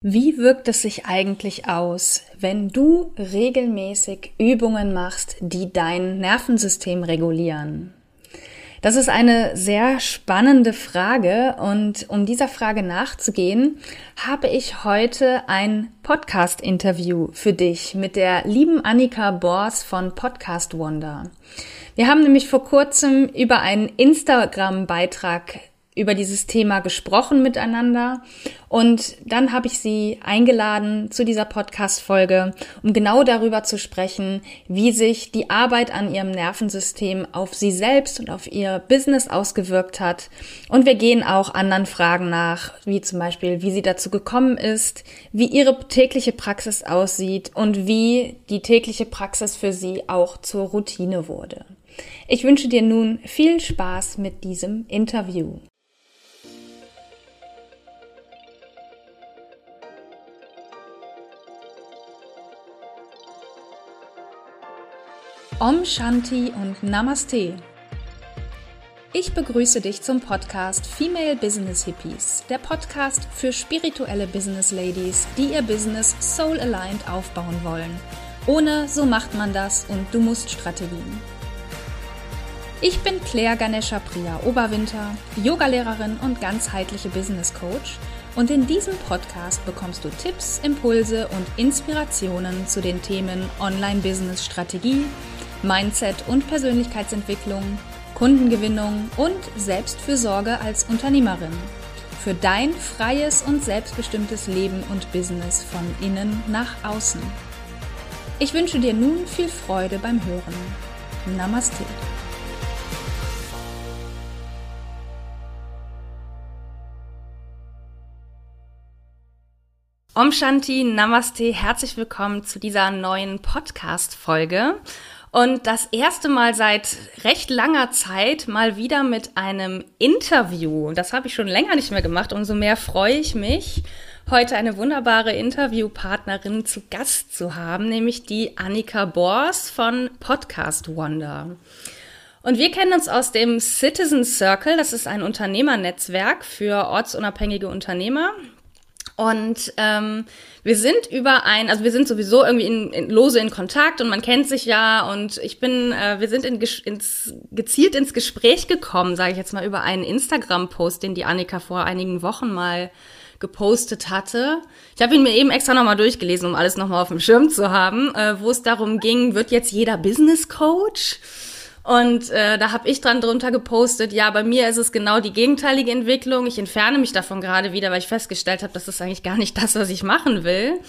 Wie wirkt es sich eigentlich aus, wenn du regelmäßig Übungen machst, die dein Nervensystem regulieren? Das ist eine sehr spannende Frage und um dieser Frage nachzugehen, habe ich heute ein Podcast-Interview für dich mit der lieben Annika Bors von Podcast Wonder. Wir haben nämlich vor kurzem über einen Instagram-Beitrag über dieses Thema gesprochen miteinander und dann habe ich sie eingeladen zu dieser Podcast-Folge, um genau darüber zu sprechen, wie sich die Arbeit an ihrem Nervensystem auf sie selbst und auf ihr Business ausgewirkt hat. Und wir gehen auch anderen Fragen nach, wie zum Beispiel, wie sie dazu gekommen ist, wie ihre tägliche Praxis aussieht und wie die tägliche Praxis für sie auch zur Routine wurde. Ich wünsche dir nun viel Spaß mit diesem Interview. Om Shanti und Namaste. Ich begrüße dich zum Podcast Female Business Hippies, der Podcast für spirituelle Business Ladies, die ihr Business soul aligned aufbauen wollen. Ohne so macht man das und du musst Strategien. Ich bin Claire Ganesha Priya Oberwinter, Yogalehrerin und ganzheitliche Business Coach und in diesem Podcast bekommst du Tipps, Impulse und Inspirationen zu den Themen Online Business Strategie, Mindset und Persönlichkeitsentwicklung, Kundengewinnung und Selbstfürsorge als Unternehmerin. Für dein freies und selbstbestimmtes Leben und Business von innen nach außen. Ich wünsche dir nun viel Freude beim Hören. Namaste. Om Shanti, Namaste, herzlich willkommen zu dieser neuen Podcast-Folge. Und das erste Mal seit recht langer Zeit mal wieder mit einem Interview. Das habe ich schon länger nicht mehr gemacht. Umso mehr freue ich mich, heute eine wunderbare Interviewpartnerin zu Gast zu haben, nämlich die Annika Bors von Podcast Wonder. Und wir kennen uns aus dem Citizen Circle. Das ist ein Unternehmernetzwerk für ortsunabhängige Unternehmer. Und ähm, wir sind über ein, also wir sind sowieso irgendwie in, in, lose in Kontakt und man kennt sich ja und ich bin, äh, wir sind in, ins, gezielt ins Gespräch gekommen, sage ich jetzt mal, über einen Instagram-Post, den die Annika vor einigen Wochen mal gepostet hatte. Ich habe ihn mir eben extra nochmal durchgelesen, um alles nochmal auf dem Schirm zu haben, äh, wo es darum ging, wird jetzt jeder Business Coach? Und äh, da habe ich dran drunter gepostet, ja, bei mir ist es genau die gegenteilige Entwicklung. Ich entferne mich davon gerade wieder, weil ich festgestellt habe, das ist eigentlich gar nicht das, was ich machen will,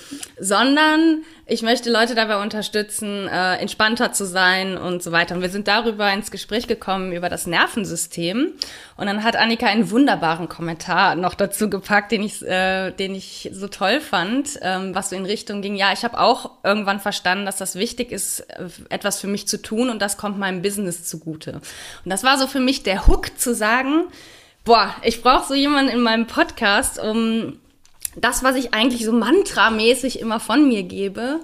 sondern ich möchte Leute dabei unterstützen, äh, entspannter zu sein und so weiter. Und wir sind darüber ins Gespräch gekommen, über das Nervensystem. Und dann hat Annika einen wunderbaren Kommentar noch dazu gepackt, den ich, äh, den ich so toll fand, ähm, was so in Richtung ging, ja, ich habe auch irgendwann verstanden, dass das wichtig ist, äh, etwas für mich zu tun und das kommt meinem Business zugute. Und das war so für mich der Hook zu sagen, boah, ich brauche so jemanden in meinem Podcast, um das, was ich eigentlich so mantramäßig immer von mir gebe,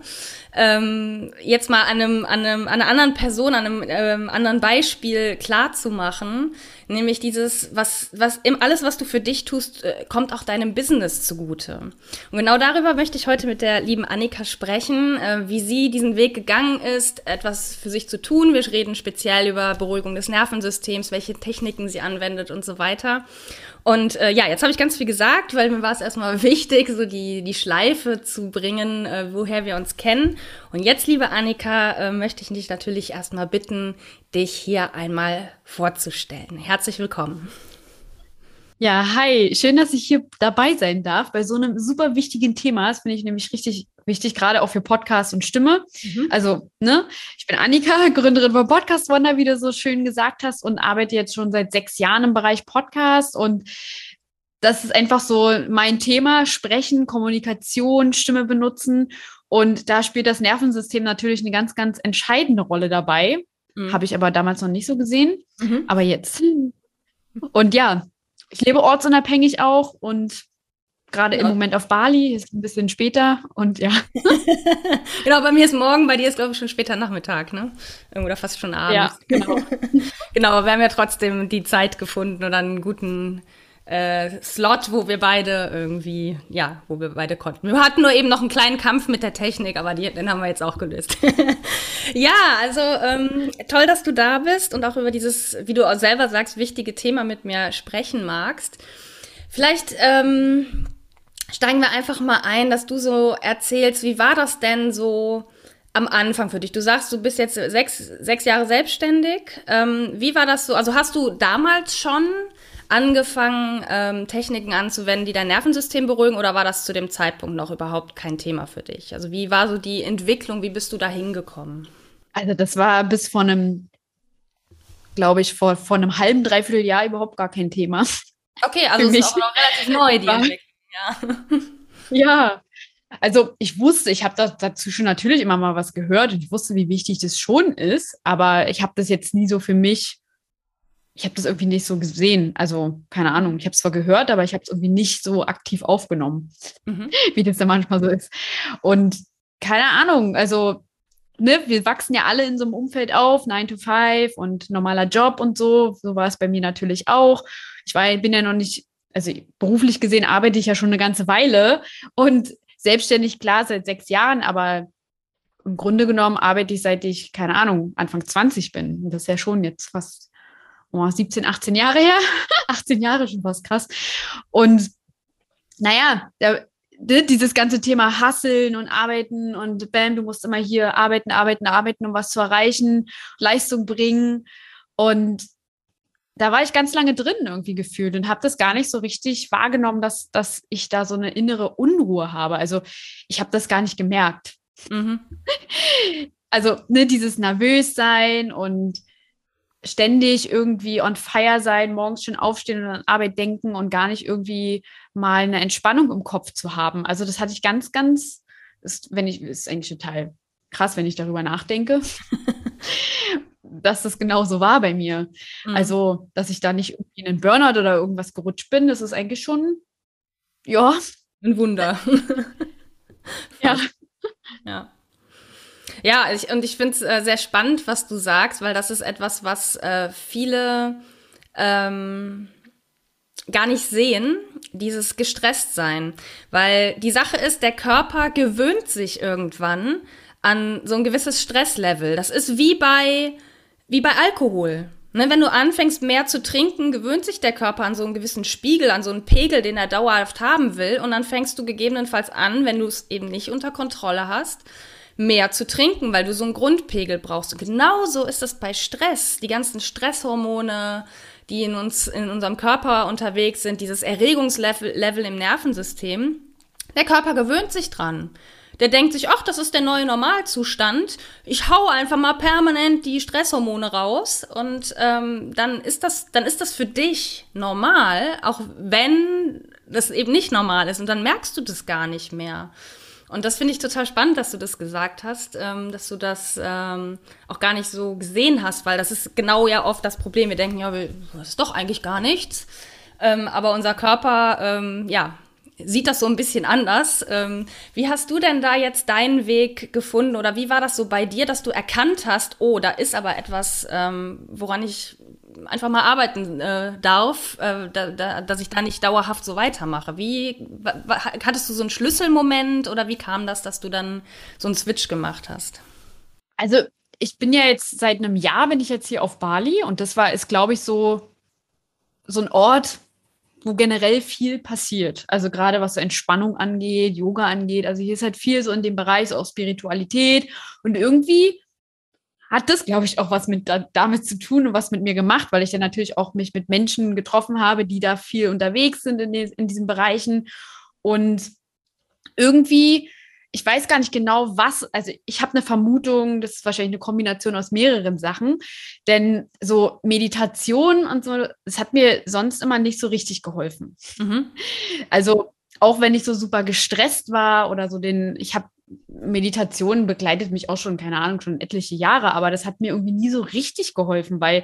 ähm, jetzt mal an, einem, an, einem, an einer anderen Person, an einem ähm, anderen Beispiel klar zu machen, nämlich dieses, was, was, alles, was du für dich tust, äh, kommt auch deinem Business zugute. Und genau darüber möchte ich heute mit der lieben Annika sprechen, äh, wie sie diesen Weg gegangen ist, etwas für sich zu tun. Wir reden speziell über Beruhigung des Nervensystems, welche Techniken sie anwendet und so weiter. Und äh, ja, jetzt habe ich ganz viel gesagt, weil mir war es erstmal wichtig, so die, die Schleife zu bringen, äh, woher wir uns kennen. Und jetzt, liebe Annika, äh, möchte ich dich natürlich erstmal bitten, dich hier einmal vorzustellen. Herzlich willkommen. Ja, hi, schön, dass ich hier dabei sein darf bei so einem super wichtigen Thema. Das finde ich nämlich richtig wichtig, gerade auch für Podcast und Stimme. Mhm. Also, ne, ich bin Annika, Gründerin von Podcast Wonder, wie du so schön gesagt hast, und arbeite jetzt schon seit sechs Jahren im Bereich Podcast und das ist einfach so mein Thema, Sprechen, Kommunikation, Stimme benutzen. Und da spielt das Nervensystem natürlich eine ganz, ganz entscheidende Rolle dabei. Mhm. Habe ich aber damals noch nicht so gesehen. Mhm. Aber jetzt. Und ja, ich lebe ortsunabhängig auch und gerade ja. im Moment auf Bali, ist ein bisschen später und ja. genau, bei mir ist morgen, bei dir ist glaube ich schon später Nachmittag, ne? Oder fast schon abends. Ja, genau. genau, aber wir haben ja trotzdem die Zeit gefunden und einen guten äh, Slot, wo wir beide irgendwie, ja, wo wir beide konnten. Wir hatten nur eben noch einen kleinen Kampf mit der Technik, aber die, den haben wir jetzt auch gelöst. ja, also ähm, toll, dass du da bist und auch über dieses, wie du auch selber sagst, wichtige Thema mit mir sprechen magst. Vielleicht ähm, steigen wir einfach mal ein, dass du so erzählst, wie war das denn so am Anfang für dich? Du sagst, du bist jetzt sechs, sechs Jahre selbstständig. Ähm, wie war das so? Also hast du damals schon angefangen, ähm, Techniken anzuwenden, die dein Nervensystem beruhigen, oder war das zu dem Zeitpunkt noch überhaupt kein Thema für dich? Also wie war so die Entwicklung, wie bist du da hingekommen? Also das war bis vor einem, glaube ich, vor, vor einem halben, dreiviertel Jahr überhaupt gar kein Thema. Okay, also es ist auch noch relativ neu, die Entwicklung. Ja. ja, also ich wusste, ich habe da, dazu schon natürlich immer mal was gehört und ich wusste, wie wichtig das schon ist, aber ich habe das jetzt nie so für mich ich habe das irgendwie nicht so gesehen. Also, keine Ahnung, ich habe es zwar gehört, aber ich habe es irgendwie nicht so aktiv aufgenommen, mhm. wie das ja manchmal so ist. Und keine Ahnung, also, ne, wir wachsen ja alle in so einem Umfeld auf, 9 to 5 und normaler Job und so. So war es bei mir natürlich auch. Ich war, bin ja noch nicht, also beruflich gesehen arbeite ich ja schon eine ganze Weile und selbstständig, klar, seit sechs Jahren, aber im Grunde genommen arbeite ich seit ich, keine Ahnung, Anfang 20 bin. Das ist ja schon jetzt fast oh, 17, 18 Jahre her. 18 Jahre schon fast krass. Und naja, der, ne, dieses ganze Thema Hasseln und Arbeiten und bam, du musst immer hier arbeiten, arbeiten, arbeiten, um was zu erreichen, Leistung bringen. Und da war ich ganz lange drin irgendwie gefühlt und habe das gar nicht so richtig wahrgenommen, dass, dass ich da so eine innere Unruhe habe. Also ich habe das gar nicht gemerkt. Mhm. Also ne, dieses Nervössein und ständig irgendwie on fire sein, morgens schon aufstehen und an Arbeit denken und gar nicht irgendwie mal eine Entspannung im Kopf zu haben. Also das hatte ich ganz, ganz, ist, wenn ich, ist eigentlich total krass, wenn ich darüber nachdenke, dass das genau so war bei mir. Mhm. Also, dass ich da nicht irgendwie in einen Burnout oder irgendwas gerutscht bin, das ist eigentlich schon, ja. Ein Wunder. ja. Ja. Ja, ich, und ich finde es äh, sehr spannend, was du sagst, weil das ist etwas, was äh, viele ähm, gar nicht sehen, dieses gestresst sein. Weil die Sache ist, der Körper gewöhnt sich irgendwann an so ein gewisses Stresslevel. Das ist wie bei, wie bei Alkohol. Ne, wenn du anfängst, mehr zu trinken, gewöhnt sich der Körper an so einen gewissen Spiegel, an so einen Pegel, den er dauerhaft haben will. Und dann fängst du gegebenenfalls an, wenn du es eben nicht unter Kontrolle hast, mehr zu trinken, weil du so einen Grundpegel brauchst. Und genauso ist es bei Stress. Die ganzen Stresshormone, die in uns, in unserem Körper unterwegs sind, dieses Erregungslevel Level im Nervensystem. Der Körper gewöhnt sich dran. Der denkt sich, ach, das ist der neue Normalzustand. Ich hau einfach mal permanent die Stresshormone raus und ähm, dann ist das, dann ist das für dich normal, auch wenn das eben nicht normal ist und dann merkst du das gar nicht mehr. Und das finde ich total spannend, dass du das gesagt hast, ähm, dass du das ähm, auch gar nicht so gesehen hast, weil das ist genau ja oft das Problem. Wir denken, ja, das ist doch eigentlich gar nichts. Ähm, aber unser Körper, ähm, ja, sieht das so ein bisschen anders. Ähm, wie hast du denn da jetzt deinen Weg gefunden oder wie war das so bei dir, dass du erkannt hast, oh, da ist aber etwas, ähm, woran ich einfach mal arbeiten äh, darf, äh, da, da, dass ich da nicht dauerhaft so weitermache. Wie hattest du so einen Schlüsselmoment oder wie kam das, dass du dann so einen Switch gemacht hast? Also ich bin ja jetzt seit einem Jahr bin ich jetzt hier auf Bali und das war ist glaube ich so so ein Ort, wo generell viel passiert. Also gerade was so Entspannung angeht, Yoga angeht. Also hier ist halt viel so in dem Bereich so auch Spiritualität und irgendwie hat das, glaube ich, auch was mit damit zu tun und was mit mir gemacht, weil ich ja natürlich auch mich mit Menschen getroffen habe, die da viel unterwegs sind in, den, in diesen Bereichen. Und irgendwie, ich weiß gar nicht genau, was, also ich habe eine Vermutung, das ist wahrscheinlich eine Kombination aus mehreren Sachen, denn so Meditation und so, das hat mir sonst immer nicht so richtig geholfen. Mhm. Also auch wenn ich so super gestresst war oder so den, ich habe Meditation begleitet mich auch schon, keine Ahnung, schon etliche Jahre, aber das hat mir irgendwie nie so richtig geholfen, weil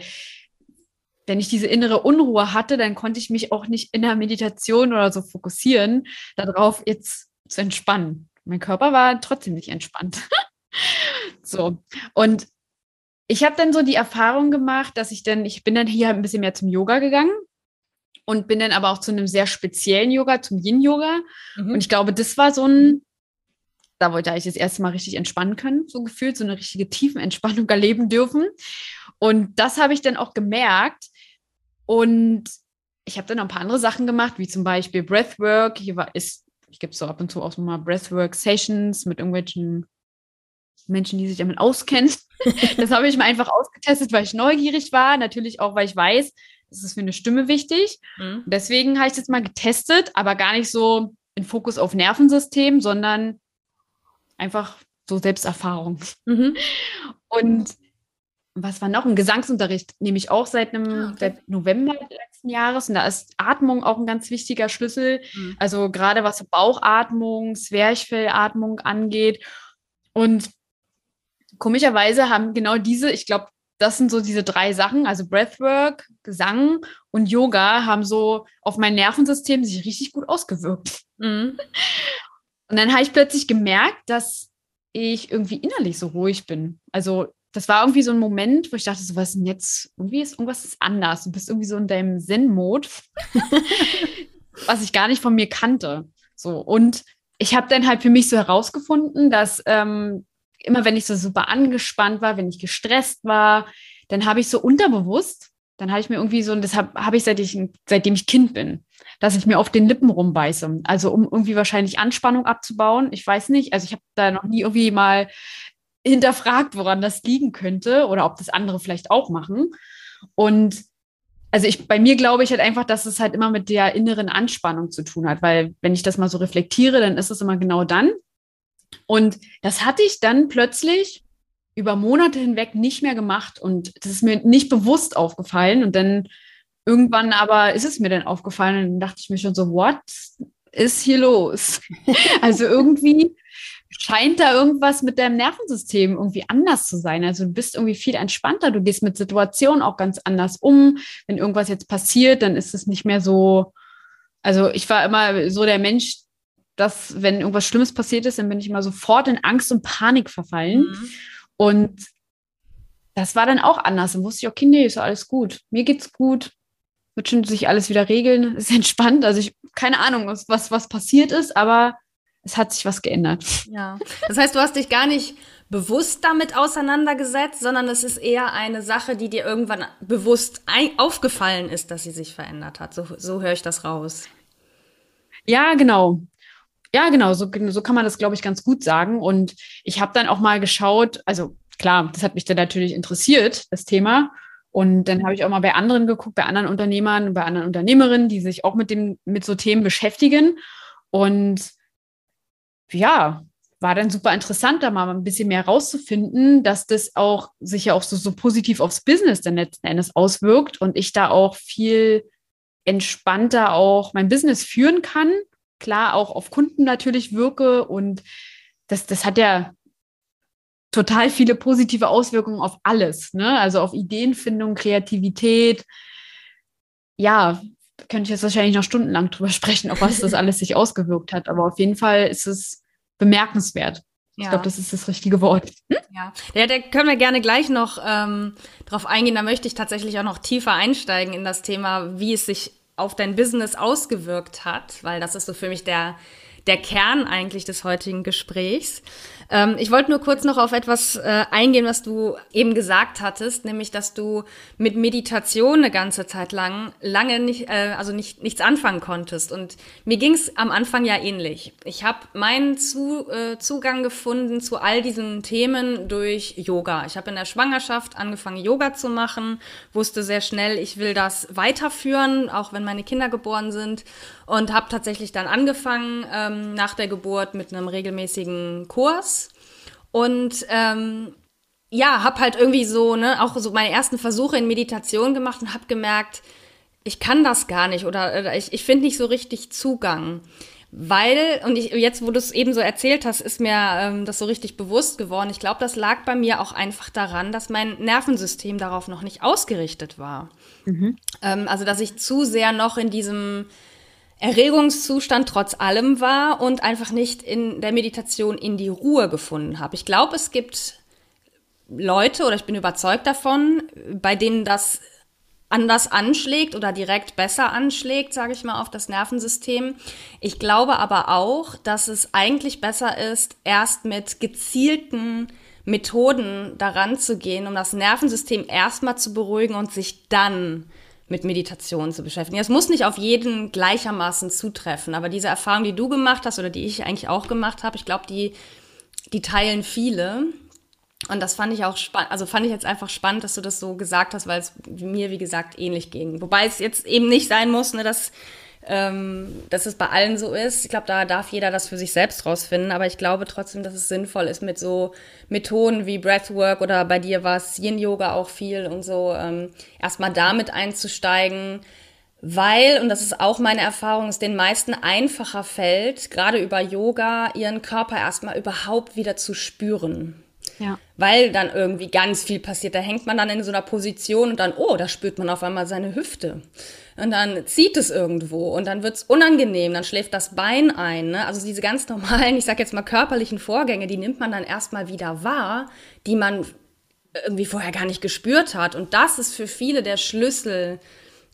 wenn ich diese innere Unruhe hatte, dann konnte ich mich auch nicht in der Meditation oder so fokussieren, darauf jetzt zu entspannen. Mein Körper war trotzdem nicht entspannt. so. Und ich habe dann so die Erfahrung gemacht, dass ich dann, ich bin dann hier ein bisschen mehr zum Yoga gegangen und bin dann aber auch zu einem sehr speziellen Yoga, zum Yin-Yoga. Mhm. Und ich glaube, das war so ein, da wollte ich das erste Mal richtig entspannen können, so gefühlt, so eine richtige Tiefenentspannung erleben dürfen. Und das habe ich dann auch gemerkt. Und ich habe dann noch ein paar andere Sachen gemacht, wie zum Beispiel Breathwork. Hier war, ist, ich gebe so ab und zu auch mal Breathwork-Sessions mit irgendwelchen Menschen, die sich damit auskennen. das habe ich mir einfach ausgetestet, weil ich neugierig war. Natürlich auch, weil ich weiß, das ist für eine Stimme wichtig. Mhm. Deswegen habe ich es jetzt mal getestet, aber gar nicht so in Fokus auf Nervensystem, sondern einfach so Selbsterfahrung. Mhm. Und was war noch? Ein Gesangsunterricht nehme ich auch seit, einem, ah, okay. seit November letzten Jahres. Und da ist Atmung auch ein ganz wichtiger Schlüssel. Mhm. Also gerade was Bauchatmung, Zwerchfellatmung angeht. Und komischerweise haben genau diese, ich glaube, das sind so diese drei Sachen, also Breathwork, Gesang und Yoga haben so auf mein Nervensystem sich richtig gut ausgewirkt. Mhm. Und dann habe ich plötzlich gemerkt, dass ich irgendwie innerlich so ruhig bin. Also das war irgendwie so ein Moment, wo ich dachte, so was ist denn jetzt, irgendwie ist irgendwas ist anders. Du bist irgendwie so in deinem Zen-Mode, was ich gar nicht von mir kannte. So und ich habe dann halt für mich so herausgefunden, dass ähm, immer wenn ich so super angespannt war, wenn ich gestresst war, dann habe ich so unterbewusst, dann habe ich mir irgendwie so, und das habe hab ich, seit ich seitdem ich Kind bin, dass ich mir auf den Lippen rumbeiße. Also um irgendwie wahrscheinlich Anspannung abzubauen. Ich weiß nicht. Also ich habe da noch nie irgendwie mal hinterfragt, woran das liegen könnte oder ob das andere vielleicht auch machen. Und also ich, bei mir glaube ich halt einfach, dass es halt immer mit der inneren Anspannung zu tun hat, weil wenn ich das mal so reflektiere, dann ist es immer genau dann. Und das hatte ich dann plötzlich über Monate hinweg nicht mehr gemacht und das ist mir nicht bewusst aufgefallen und dann irgendwann aber ist es mir dann aufgefallen und dann dachte ich mir schon so, what ist hier los? also irgendwie scheint da irgendwas mit deinem Nervensystem irgendwie anders zu sein. Also du bist irgendwie viel entspannter, du gehst mit Situationen auch ganz anders um. Wenn irgendwas jetzt passiert, dann ist es nicht mehr so. Also ich war immer so der Mensch, dass wenn irgendwas Schlimmes passiert ist, dann bin ich immer sofort in Angst und Panik verfallen. Mhm. Und das war dann auch anders. Dann wusste ich, okay, nee, ist alles gut. Mir geht's gut. Wird schon sich alles wieder regeln. Ist entspannt. Also ich, keine Ahnung, was, was passiert ist, aber es hat sich was geändert. Ja. Das heißt, du hast dich gar nicht bewusst damit auseinandergesetzt, sondern es ist eher eine Sache, die dir irgendwann bewusst aufgefallen ist, dass sie sich verändert hat. So, so höre ich das raus. Ja, genau. Ja, genau, so, so kann man das, glaube ich, ganz gut sagen. Und ich habe dann auch mal geschaut, also klar, das hat mich dann natürlich interessiert, das Thema. Und dann habe ich auch mal bei anderen geguckt, bei anderen Unternehmern, bei anderen Unternehmerinnen, die sich auch mit dem, mit so Themen beschäftigen. Und ja, war dann super interessant, da mal ein bisschen mehr rauszufinden, dass das auch sich ja auch so, so positiv aufs Business dann letzten Endes auswirkt und ich da auch viel entspannter auch mein Business führen kann. Klar, auch auf Kunden natürlich wirke und das, das hat ja total viele positive Auswirkungen auf alles, ne? Also auf Ideenfindung, Kreativität. Ja, könnte ich jetzt wahrscheinlich noch stundenlang drüber sprechen, auf was das alles sich ausgewirkt hat. Aber auf jeden Fall ist es bemerkenswert. Ja. Ich glaube, das ist das richtige Wort. Hm? Ja. ja, da können wir gerne gleich noch ähm, drauf eingehen. Da möchte ich tatsächlich auch noch tiefer einsteigen in das Thema, wie es sich auf dein Business ausgewirkt hat, weil das ist so für mich der, der Kern eigentlich des heutigen Gesprächs. Ähm, ich wollte nur kurz noch auf etwas äh, eingehen, was du eben gesagt hattest, nämlich, dass du mit Meditation eine ganze Zeit lang lange nicht, äh, also nicht, nichts anfangen konntest. Und mir ging es am Anfang ja ähnlich. Ich habe meinen zu, äh, Zugang gefunden zu all diesen Themen durch Yoga. Ich habe in der Schwangerschaft angefangen, Yoga zu machen, wusste sehr schnell, ich will das weiterführen, auch wenn meine Kinder geboren sind und habe tatsächlich dann angefangen ähm, nach der Geburt mit einem regelmäßigen Kurs und ähm, ja, habe halt irgendwie so ne auch so meine ersten Versuche in Meditation gemacht und habe gemerkt, ich kann das gar nicht oder, oder ich, ich finde nicht so richtig Zugang. Weil, und ich, jetzt, wo du es eben so erzählt hast, ist mir ähm, das so richtig bewusst geworden. Ich glaube, das lag bei mir auch einfach daran, dass mein Nervensystem darauf noch nicht ausgerichtet war. Mhm. Ähm, also, dass ich zu sehr noch in diesem Erregungszustand trotz allem war und einfach nicht in der Meditation in die Ruhe gefunden habe. Ich glaube, es gibt Leute oder ich bin überzeugt davon, bei denen das anders anschlägt oder direkt besser anschlägt, sage ich mal, auf das Nervensystem. Ich glaube aber auch, dass es eigentlich besser ist, erst mit gezielten Methoden daran zu gehen, um das Nervensystem erstmal zu beruhigen und sich dann mit Meditation zu beschäftigen. Es muss nicht auf jeden gleichermaßen zutreffen, aber diese Erfahrung, die du gemacht hast oder die ich eigentlich auch gemacht habe, ich glaube, die, die teilen viele. Und das fand ich auch spannend, also fand ich jetzt einfach spannend, dass du das so gesagt hast, weil es mir, wie gesagt, ähnlich ging. Wobei es jetzt eben nicht sein muss, ne, dass, ähm, dass es bei allen so ist. Ich glaube, da darf jeder das für sich selbst rausfinden, aber ich glaube trotzdem, dass es sinnvoll ist, mit so Methoden wie Breathwork oder bei dir war es Yin-Yoga auch viel und so, ähm, erstmal damit einzusteigen, weil, und das ist auch meine Erfahrung, es den meisten einfacher fällt, gerade über Yoga, ihren Körper erstmal überhaupt wieder zu spüren. Ja. Weil dann irgendwie ganz viel passiert. Da hängt man dann in so einer Position und dann, oh, da spürt man auf einmal seine Hüfte. Und dann zieht es irgendwo und dann wird's unangenehm, dann schläft das Bein ein. Ne? Also diese ganz normalen, ich sag jetzt mal körperlichen Vorgänge, die nimmt man dann erstmal wieder wahr, die man irgendwie vorher gar nicht gespürt hat. Und das ist für viele der Schlüssel,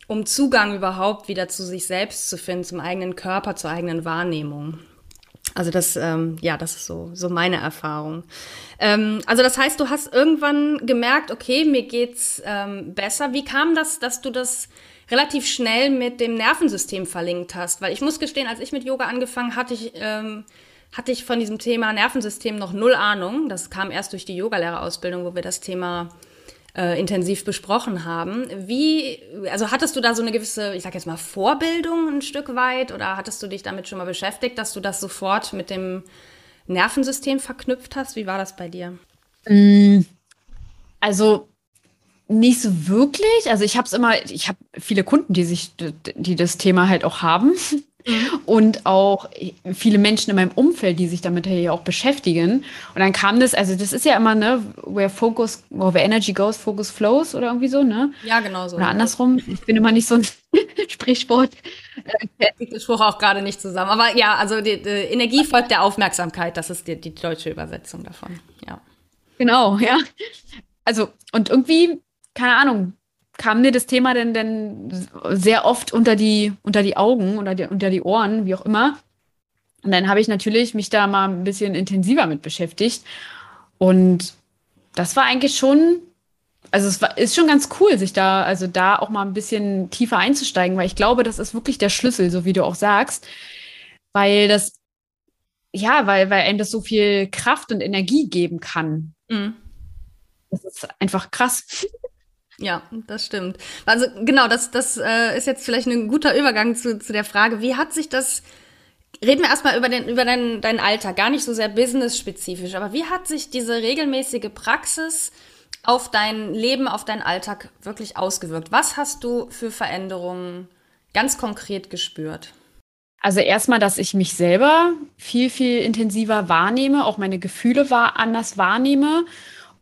um Zugang überhaupt wieder zu sich selbst zu finden, zum eigenen Körper, zur eigenen Wahrnehmung. Also das, ähm, ja, das ist so, so meine Erfahrung. Ähm, also das heißt, du hast irgendwann gemerkt, okay, mir geht's ähm, besser. Wie kam das, dass du das relativ schnell mit dem Nervensystem verlinkt hast? Weil ich muss gestehen, als ich mit Yoga angefangen hatte, ich, ähm, hatte ich von diesem Thema Nervensystem noch null Ahnung. Das kam erst durch die Yogalehrerausbildung, wo wir das Thema äh, intensiv besprochen haben. Wie, also hattest du da so eine gewisse, ich sag jetzt mal, Vorbildung ein Stück weit oder hattest du dich damit schon mal beschäftigt, dass du das sofort mit dem Nervensystem verknüpft hast? Wie war das bei dir? Mm, also nicht so wirklich. Also ich habe es immer, ich habe viele Kunden, die sich, die das Thema halt auch haben. Mhm. Und auch viele Menschen in meinem Umfeld, die sich damit ja auch beschäftigen. Und dann kam das, also das ist ja immer, ne, where focus, where energy goes, focus flows oder irgendwie so, ne? Ja, genau so. Oder andersrum. Ich bin immer nicht so ein Sprichwort. Ich den Spruch auch gerade nicht zusammen. Aber ja, also die, die Energie folgt der Aufmerksamkeit. Das ist die, die deutsche Übersetzung davon. Ja. Genau, ja. Also, und irgendwie, keine Ahnung, kam mir das Thema denn, denn sehr oft unter die, unter die Augen oder die, unter die Ohren, wie auch immer. Und dann habe ich natürlich mich da mal ein bisschen intensiver mit beschäftigt. Und das war eigentlich schon, also es war, ist schon ganz cool, sich da, also da auch mal ein bisschen tiefer einzusteigen, weil ich glaube, das ist wirklich der Schlüssel, so wie du auch sagst. Weil das, ja, weil, weil einem das so viel Kraft und Energie geben kann. Mhm. Das ist einfach krass. Ja, das stimmt. Also genau, das, das äh, ist jetzt vielleicht ein guter Übergang zu, zu der Frage, wie hat sich das, reden wir erstmal über, den, über deinen, deinen Alltag, gar nicht so sehr business-spezifisch, aber wie hat sich diese regelmäßige Praxis auf dein Leben, auf deinen Alltag wirklich ausgewirkt? Was hast du für Veränderungen ganz konkret gespürt? Also erstmal, dass ich mich selber viel, viel intensiver wahrnehme, auch meine Gefühle war anders wahrnehme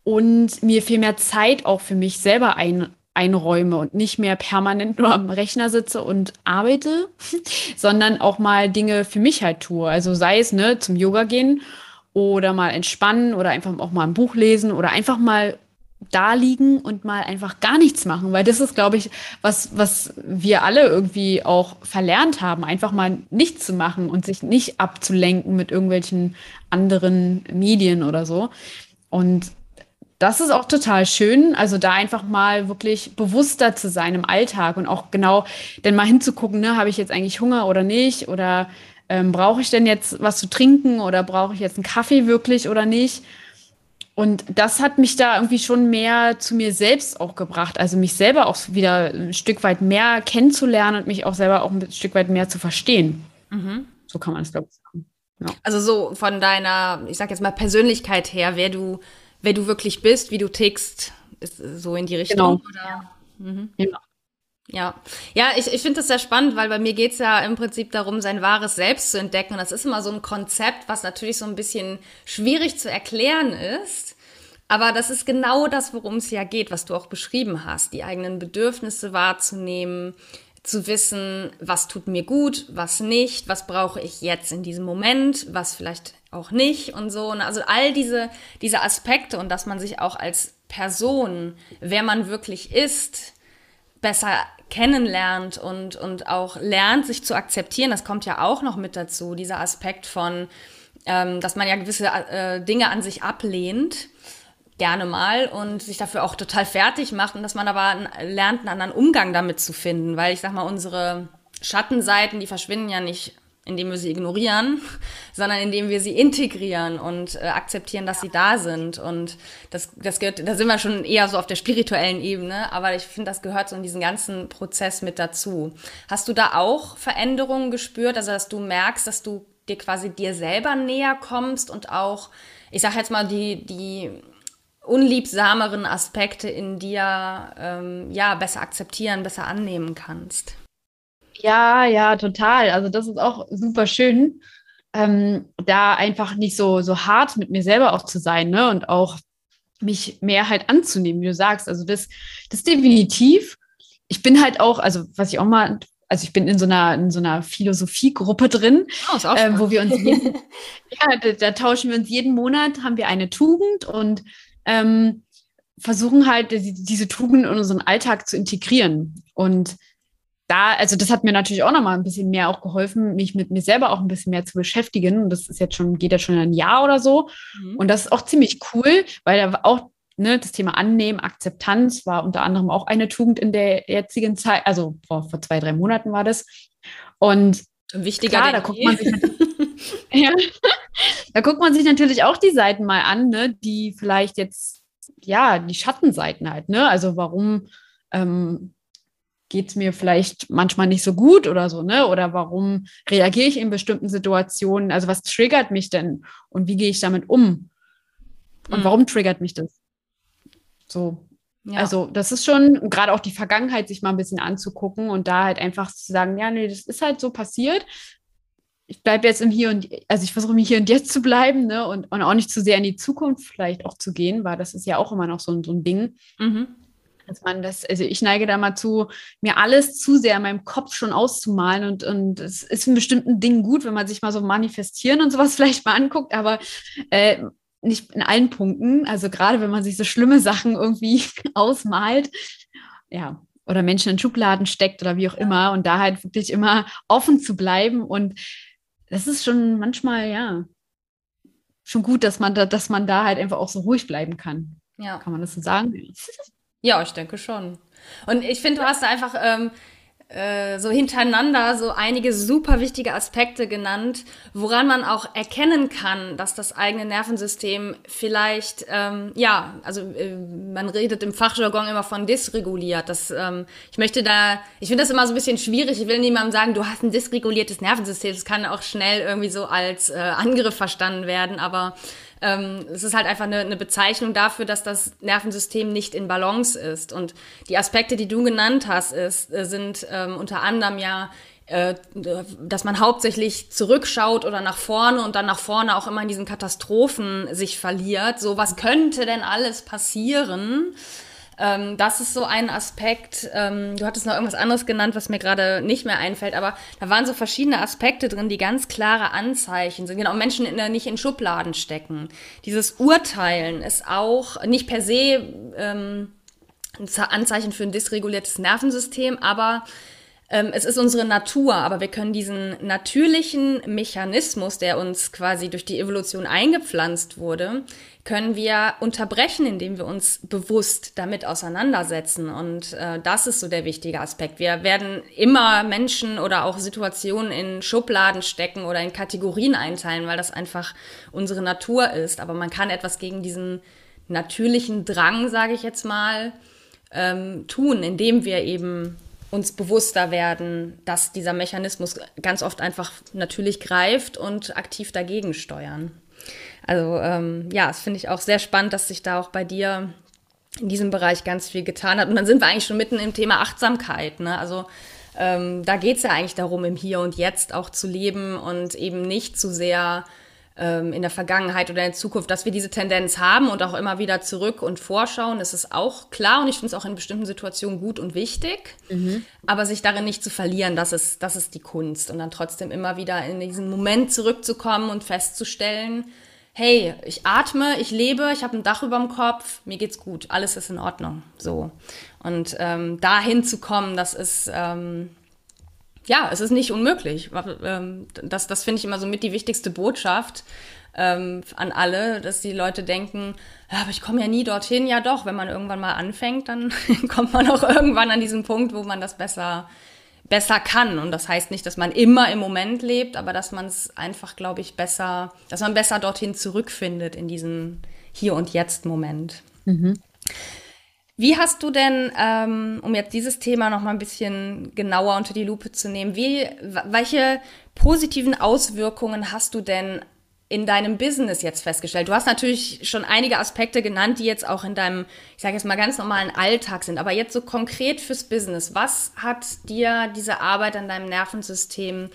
und mir viel mehr Zeit auch für mich selber ein, einräume und nicht mehr permanent nur am Rechner sitze und arbeite, sondern auch mal Dinge für mich halt tue. Also sei es ne, zum Yoga gehen oder mal entspannen oder einfach auch mal ein Buch lesen oder einfach mal da liegen und mal einfach gar nichts machen, weil das ist, glaube ich, was, was wir alle irgendwie auch verlernt haben, einfach mal nichts zu machen und sich nicht abzulenken mit irgendwelchen anderen Medien oder so. Und das ist auch total schön. Also da einfach mal wirklich bewusster zu sein im Alltag und auch genau denn mal hinzugucken, ne, habe ich jetzt eigentlich Hunger oder nicht? Oder ähm, brauche ich denn jetzt was zu trinken oder brauche ich jetzt einen Kaffee wirklich oder nicht? Und das hat mich da irgendwie schon mehr zu mir selbst auch gebracht. Also mich selber auch wieder ein Stück weit mehr kennenzulernen und mich auch selber auch ein Stück weit mehr zu verstehen. Mhm. So kann man es, glaube ich, sagen. Ja. Also so von deiner, ich sag jetzt mal, Persönlichkeit her, wer du wer du wirklich bist, wie du tickst, ist so in die Richtung. Genau. Oder? Mhm. Genau. Ja, ja, ich, ich finde das sehr spannend, weil bei mir geht es ja im Prinzip darum, sein wahres Selbst zu entdecken. Und das ist immer so ein Konzept, was natürlich so ein bisschen schwierig zu erklären ist. Aber das ist genau das, worum es ja geht, was du auch beschrieben hast. Die eigenen Bedürfnisse wahrzunehmen, zu wissen, was tut mir gut, was nicht, was brauche ich jetzt in diesem Moment, was vielleicht auch nicht und so. Und also all diese, diese Aspekte und dass man sich auch als Person, wer man wirklich ist, besser kennenlernt und, und auch lernt, sich zu akzeptieren, das kommt ja auch noch mit dazu, dieser Aspekt von, ähm, dass man ja gewisse äh, Dinge an sich ablehnt, gerne mal, und sich dafür auch total fertig macht und dass man aber lernt, einen anderen Umgang damit zu finden, weil ich sag mal, unsere Schattenseiten, die verschwinden ja nicht indem wir sie ignorieren, sondern indem wir sie integrieren und äh, akzeptieren, dass sie da sind. Und das, das gehört, da sind wir schon eher so auf der spirituellen Ebene, aber ich finde, das gehört so in diesen ganzen Prozess mit dazu. Hast du da auch Veränderungen gespürt, also dass du merkst, dass du dir quasi dir selber näher kommst und auch, ich sag jetzt mal, die, die unliebsameren Aspekte in dir ähm, ja besser akzeptieren, besser annehmen kannst? Ja, ja, total. Also das ist auch super schön, ähm, da einfach nicht so, so hart mit mir selber auch zu sein, ne? Und auch mich mehr halt anzunehmen, wie du sagst. Also das, das definitiv. Ich bin halt auch, also was ich auch mal, also ich bin in so einer, in so einer Philosophiegruppe drin, oh, ähm, wo wir uns jeden, ja, da, da, tauschen wir uns jeden Monat, haben wir eine Tugend und ähm, versuchen halt diese Tugend in unseren Alltag zu integrieren. Und da, also das hat mir natürlich auch nochmal ein bisschen mehr auch geholfen, mich mit mir selber auch ein bisschen mehr zu beschäftigen. Und das ist jetzt schon, geht ja schon ein Jahr oder so. Mhm. Und das ist auch ziemlich cool, weil da auch ne, das Thema Annehmen, Akzeptanz war unter anderem auch eine Tugend in der jetzigen Zeit, also vor, vor zwei, drei Monaten war das. Und Wichtiger klar, da guckt man sich ja, da guckt man sich natürlich auch die Seiten mal an, ne, die vielleicht jetzt, ja, die Schattenseiten halt, ne? Also warum ähm, geht es mir vielleicht manchmal nicht so gut oder so, ne? Oder warum reagiere ich in bestimmten Situationen? Also was triggert mich denn und wie gehe ich damit um? Und mhm. warum triggert mich das? So. Ja. Also, das ist schon, gerade auch die Vergangenheit sich mal ein bisschen anzugucken und da halt einfach zu sagen, ja, nee, das ist halt so passiert. Ich bleibe jetzt im Hier und, also ich versuche mich hier und jetzt zu bleiben, ne, und, und auch nicht zu sehr in die Zukunft vielleicht auch zu gehen, weil das ist ja auch immer noch so, so ein Ding. Mhm dass man das, also ich neige da mal zu, mir alles zu sehr in meinem Kopf schon auszumalen und, und es ist in bestimmten Dingen gut, wenn man sich mal so manifestieren und sowas vielleicht mal anguckt, aber äh, nicht in allen Punkten. Also gerade wenn man sich so schlimme Sachen irgendwie ausmalt, ja, oder Menschen in Schubladen steckt oder wie auch immer und da halt wirklich immer offen zu bleiben und das ist schon manchmal, ja, schon gut, dass man da, dass man da halt einfach auch so ruhig bleiben kann. Ja. Kann man das so sagen? Ja, ich denke schon. Und ich finde, du hast einfach ähm, äh, so hintereinander so einige super wichtige Aspekte genannt, woran man auch erkennen kann, dass das eigene Nervensystem vielleicht, ähm, ja, also äh, man redet im Fachjargon immer von dysreguliert. Das, ähm, ich möchte da, ich finde das immer so ein bisschen schwierig. Ich will niemandem sagen, du hast ein dysreguliertes Nervensystem. Das kann auch schnell irgendwie so als äh, Angriff verstanden werden, aber ähm, es ist halt einfach eine, eine Bezeichnung dafür, dass das Nervensystem nicht in Balance ist. Und die Aspekte, die du genannt hast, ist, äh, sind ähm, unter anderem ja äh, dass man hauptsächlich zurückschaut oder nach vorne und dann nach vorne auch immer in diesen Katastrophen sich verliert. So, was könnte denn alles passieren? Ähm, das ist so ein Aspekt. Ähm, du hattest noch irgendwas anderes genannt, was mir gerade nicht mehr einfällt, aber da waren so verschiedene Aspekte drin, die ganz klare Anzeichen sind. Genau, Menschen in, nicht in Schubladen stecken. Dieses Urteilen ist auch nicht per se ähm, ein Anzeichen für ein dysreguliertes Nervensystem, aber es ist unsere Natur, aber wir können diesen natürlichen Mechanismus, der uns quasi durch die Evolution eingepflanzt wurde, können wir unterbrechen, indem wir uns bewusst damit auseinandersetzen. Und äh, das ist so der wichtige Aspekt. Wir werden immer Menschen oder auch Situationen in Schubladen stecken oder in Kategorien einteilen, weil das einfach unsere Natur ist. Aber man kann etwas gegen diesen natürlichen Drang, sage ich jetzt mal, ähm, tun, indem wir eben uns bewusster werden, dass dieser Mechanismus ganz oft einfach natürlich greift und aktiv dagegen steuern. Also ähm, ja, das finde ich auch sehr spannend, dass sich da auch bei dir in diesem Bereich ganz viel getan hat. Und dann sind wir eigentlich schon mitten im Thema Achtsamkeit. Ne? Also ähm, da geht es ja eigentlich darum, im Hier und Jetzt auch zu leben und eben nicht zu sehr ähm, in der Vergangenheit oder in der Zukunft, dass wir diese Tendenz haben und auch immer wieder zurück und vorschauen, das ist auch klar und ich finde es auch in bestimmten Situationen gut und wichtig. Mhm. Aber sich darin nicht zu verlieren, das ist, das ist die Kunst. Und dann trotzdem immer wieder in diesen Moment zurückzukommen und festzustellen, hey, ich atme, ich lebe, ich habe ein Dach über dem Kopf, mir geht's gut, alles ist in Ordnung. So. Und ähm, dahin zu kommen, das ist, ähm, ja, es ist nicht unmöglich. Ähm, das, das finde ich immer so mit die wichtigste Botschaft ähm, an alle, dass die Leute denken, ja, aber ich komme ja nie dorthin. Ja doch, wenn man irgendwann mal anfängt, dann kommt man auch irgendwann an diesen Punkt, wo man das besser besser kann. Und das heißt nicht, dass man immer im Moment lebt, aber dass man es einfach, glaube ich, besser, dass man besser dorthin zurückfindet in diesen Hier- und Jetzt-Moment. Mhm. Wie hast du denn, ähm, um jetzt dieses Thema noch mal ein bisschen genauer unter die Lupe zu nehmen, wie, welche positiven Auswirkungen hast du denn in deinem Business jetzt festgestellt? Du hast natürlich schon einige Aspekte genannt, die jetzt auch in deinem, ich sage jetzt mal ganz normalen Alltag sind, aber jetzt so konkret fürs Business, was hat dir diese Arbeit an deinem Nervensystem